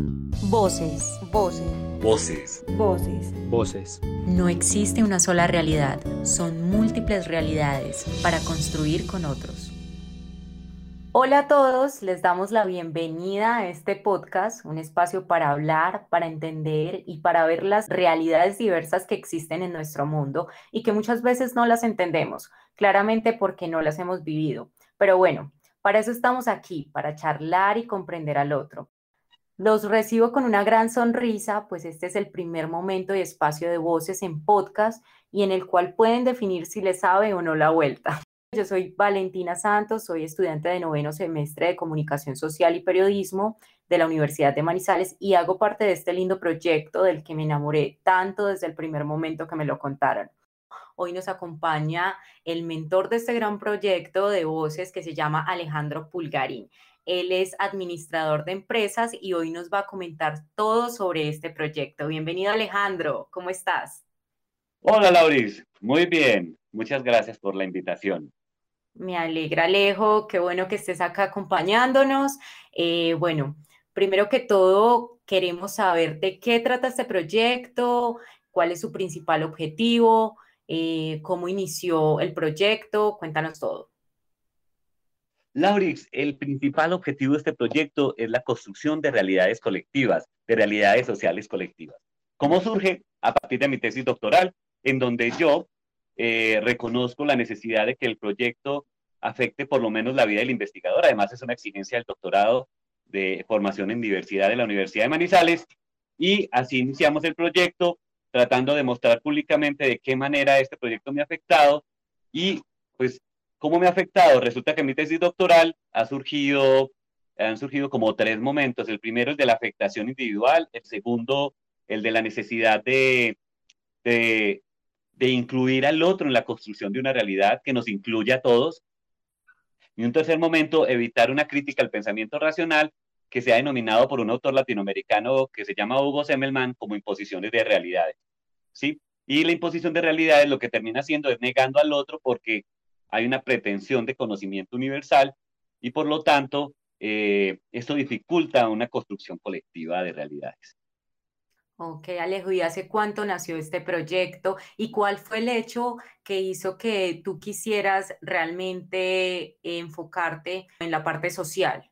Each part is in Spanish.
Voces. Voces. Voces. Voces. Voces. No existe una sola realidad, son múltiples realidades para construir con otros. Hola a todos, les damos la bienvenida a este podcast, un espacio para hablar, para entender y para ver las realidades diversas que existen en nuestro mundo y que muchas veces no las entendemos, claramente porque no las hemos vivido. Pero bueno, para eso estamos aquí, para charlar y comprender al otro. Los recibo con una gran sonrisa, pues este es el primer momento y espacio de voces en podcast y en el cual pueden definir si les sabe o no la vuelta. Yo soy Valentina Santos, soy estudiante de noveno semestre de Comunicación Social y Periodismo de la Universidad de Manizales y hago parte de este lindo proyecto del que me enamoré tanto desde el primer momento que me lo contaron. Hoy nos acompaña el mentor de este gran proyecto de voces que se llama Alejandro Pulgarín. Él es administrador de empresas y hoy nos va a comentar todo sobre este proyecto. Bienvenido Alejandro, ¿cómo estás? Hola Lauris, muy bien. Muchas gracias por la invitación. Me alegra Alejo, qué bueno que estés acá acompañándonos. Eh, bueno, primero que todo, queremos saber de qué trata este proyecto, cuál es su principal objetivo, eh, cómo inició el proyecto, cuéntanos todo. Laurix, el principal objetivo de este proyecto es la construcción de realidades colectivas, de realidades sociales colectivas. ¿Cómo surge? A partir de mi tesis doctoral, en donde yo eh, reconozco la necesidad de que el proyecto afecte por lo menos la vida del investigador. Además, es una exigencia del doctorado de formación en diversidad de la Universidad de Manizales. Y así iniciamos el proyecto, tratando de mostrar públicamente de qué manera este proyecto me ha afectado y pues ¿Cómo me ha afectado? Resulta que mi tesis doctoral ha surgido, han surgido como tres momentos. El primero es de la afectación individual, el segundo el de la necesidad de, de, incluir al otro en la construcción de una realidad que nos incluya a todos. Y un tercer momento, evitar una crítica al pensamiento racional que se ha denominado por un autor latinoamericano que se llama Hugo Semmelman como imposiciones de realidades. ¿sí? Y la imposición de realidades lo que termina haciendo es negando al otro porque hay una pretensión de conocimiento universal y por lo tanto eh, esto dificulta una construcción colectiva de realidades. Ok, Alejo, ¿y hace cuánto nació este proyecto? ¿Y cuál fue el hecho que hizo que tú quisieras realmente enfocarte en la parte social?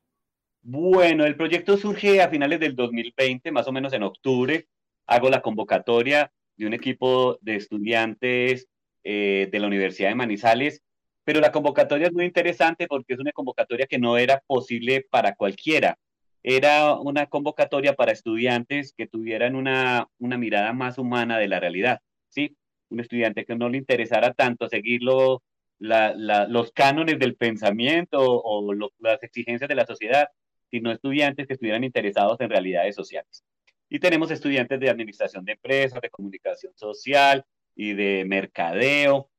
Bueno, el proyecto surge a finales del 2020, más o menos en octubre. Hago la convocatoria de un equipo de estudiantes eh, de la Universidad de Manizales pero la convocatoria es muy interesante porque es una convocatoria que no era posible para cualquiera. Era una convocatoria para estudiantes que tuvieran una, una mirada más humana de la realidad, ¿sí? Un estudiante que no le interesara tanto seguirlo los cánones del pensamiento o las exigencias de la sociedad, sino estudiantes que estuvieran interesados en realidades sociales. Y tenemos estudiantes de administración de empresas, de comunicación social y de mercadeo.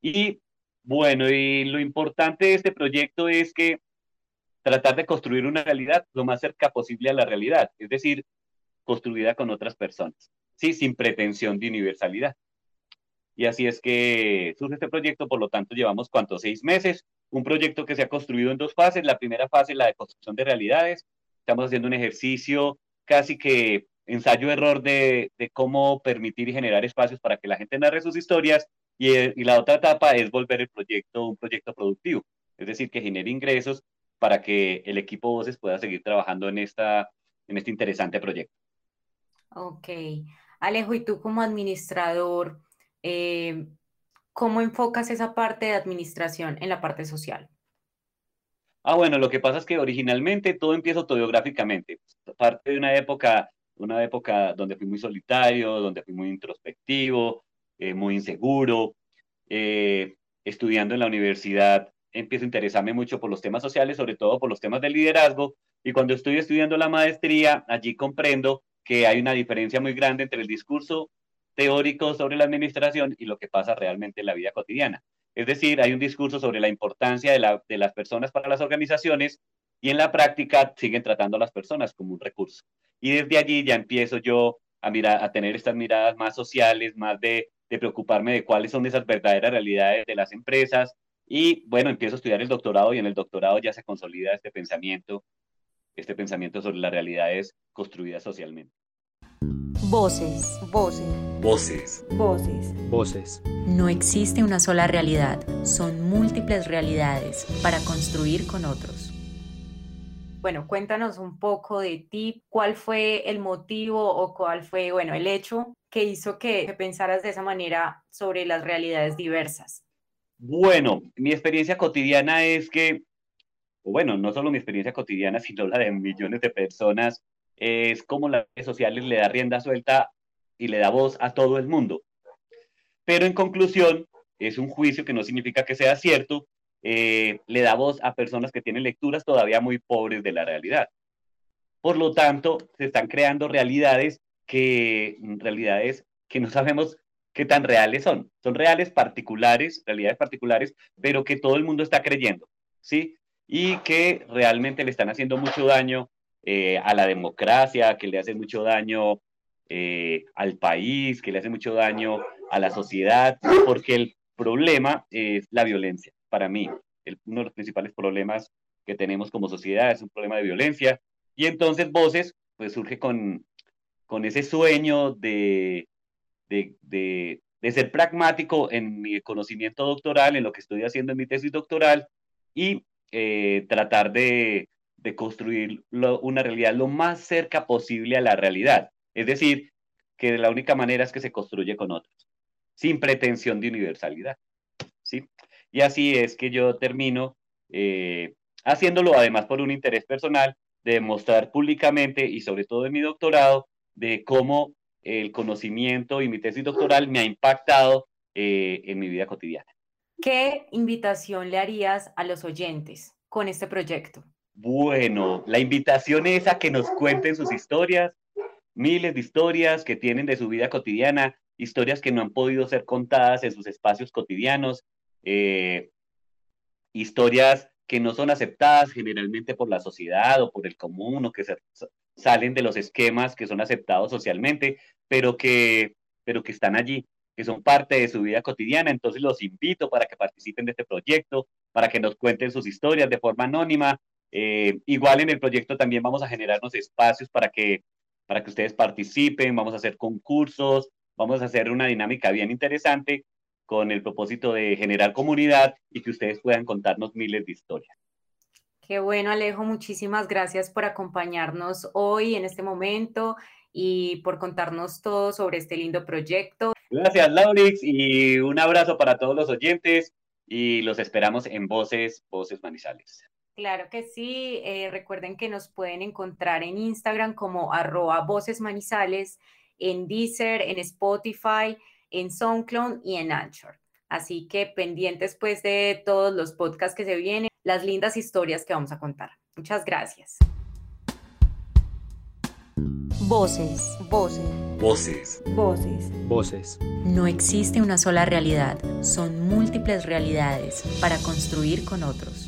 Y bueno, y lo importante de este proyecto es que tratar de construir una realidad lo más cerca posible a la realidad, es decir, construida con otras personas, sí, sin pretensión de universalidad. Y así es que surge este proyecto, por lo tanto llevamos cuántos, seis meses, un proyecto que se ha construido en dos fases. La primera fase, la de construcción de realidades. Estamos haciendo un ejercicio casi que ensayo-error de cómo permitir y generar espacios para que la gente narre sus historias eh, y, la otra etapa es volver el proyecto un proyecto productivo, es decir, que genere ingresos para que el equipo Voces pueda seguir trabajando en, esta, en este interesante proyecto. Ok. Alejo, y tú como administrador, eh, ¿cómo enfocas esa parte de administración en la parte social? Ah, bueno, lo que pasa es que originalmente todo empieza autobiográficamente. Parte de una época, una época donde fui muy solitario, donde fui muy introspectivo, eh, muy inseguro. Eh, estudiando en la universidad, empiezo a interesarme mucho por los temas sociales, sobre todo por los temas de liderazgo. Y cuando estoy estudiando la maestría, allí comprendo que hay una diferencia muy grande entre el discurso teórico sobre la administración y lo que pasa realmente en la vida cotidiana. Es decir, hay un discurso sobre la importancia de, de las personas para las organizaciones y en la práctica siguen tratando a las personas como un recurso. Y desde allí ya empiezo yo a, mirar, a tener estas miradas más sociales, más de de preocuparme de cuáles son esas verdaderas realidades de las empresas. Y bueno, empiezo a estudiar el doctorado y en el doctorado ya se consolida este pensamiento este pensamiento sobre las realidades construidas socialmente. Voces, voces, voces, voces, voces. No existe una sola realidad, son múltiples realidades para construir con otros. Bueno, cuéntanos un poco de ti, cuál fue el motivo o cuál fue, bueno, el hecho que hizo que pensaras de esa manera sobre las realidades diversas. Bueno, mi experiencia cotidiana es que, bueno, no solo mi experiencia cotidiana, sino la de millones de personas, es como las redes sociales le da rienda suelta y le da voz a todo el mundo. Pero en conclusión, es un juicio que no significa que sea cierto, eh, le da voz a personas que tienen lecturas todavía muy pobres de la realidad. Por lo tanto, se están creando realidades que, realidades que no sabemos qué tan reales son. Son reales particulares, realidades particulares, pero que todo el mundo está creyendo, ¿sí? Y que realmente le están haciendo mucho daño eh, a la democracia, que le hace mucho daño eh, al país, que le hace mucho daño a la sociedad, porque el problema es la violencia. Para mí, uno de los principales problemas que tenemos como sociedad es un problema de violencia. Y entonces Voces, pues surge con, con ese sueño de, de, de, ser pragmático en mi conocimiento doctoral, en lo que estoy haciendo en mi tesis doctoral, y eh, tratar de, de construir una realidad lo más cerca posible a la realidad. Es decir, que la única manera es que se construye con otros, sin pretensión de universalidad. ¿sí? Y así es que yo termino eh, haciéndolo además por un interés personal de demostrar públicamente y sobre todo en mi doctorado de cómo el conocimiento y mi tesis doctoral me ha impactado eh, en mi vida cotidiana. ¿Qué invitación le harías a los oyentes con este proyecto? Bueno, la invitación es a que nos cuenten sus historias, miles de historias que tienen de su vida cotidiana, historias que no han podido ser contadas en sus espacios cotidianos, eh, historias que no son aceptadas generalmente por la sociedad o por el común o que salen de los esquemas que son aceptados socialmente, pero que, pero que están allí, que son parte de su vida cotidiana. Entonces los invito para que participen de este proyecto, para que nos cuenten sus historias de forma anónima, eh, igual en el proyecto también vamos a generarnos espacios para que, para que ustedes participen, vamos a hacer concursos, vamos a hacer una dinámica bien interesante con el propósito de generar comunidad y que ustedes puedan contarnos miles de historias. Qué bueno, Alejo, muchísimas gracias por acompañarnos hoy en este momento y por contarnos todo sobre este lindo proyecto. Gracias, Laurix, y un abrazo para todos los oyentes y los esperamos en Voces, Voces Manizales. Claro que sí. Eh, recuerden que nos pueden encontrar en Instagram como arroba voces manizales, en Deezer, en Spotify, en SoundCloud y en Anchor. Así que pendientes pues de todos los podcasts que se vienen, las lindas historias que vamos a contar. Muchas gracias. Voces, voces, voces, voces, voces. No existe una sola realidad, son múltiples realidades para construir con otros.